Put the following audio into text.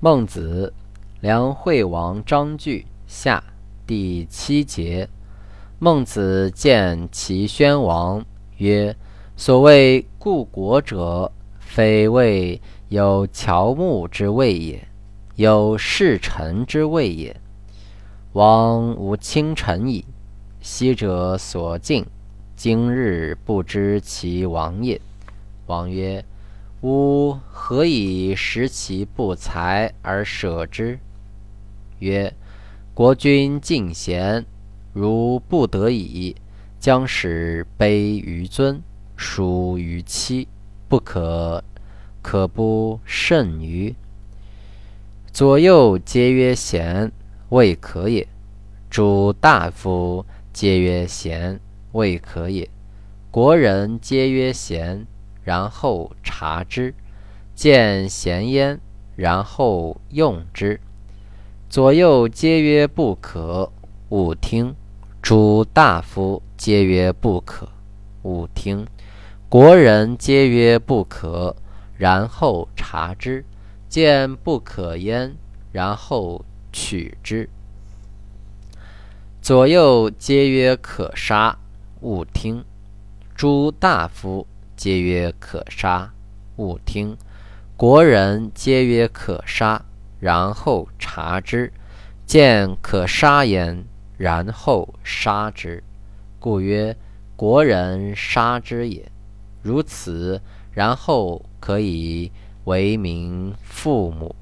孟子，梁惠王章句下第七节。孟子见齐宣王曰：“所谓故国者，非谓有乔木之谓也，有事臣之谓也。王无亲臣矣。昔者所敬，今日不知其亡也。”王曰。吾何以食其不才而舍之？曰：国君敬贤，如不得已，将使卑于尊，疏于妻，不可，可不慎于？左右皆曰贤，未可也；诸大夫皆曰贤，未可也；国人皆曰贤。然后察之，见贤焉，然后用之。左右皆曰不可，勿听；诸大夫皆曰不可，勿听；国人皆曰不可，然后察之，见不可焉，然后取之。左右皆曰可杀，勿听；诸大夫。皆曰可杀，勿听；国人皆曰可杀，然后察之，见可杀焉，然后杀之。故曰：国人杀之也。如此，然后可以为民父母。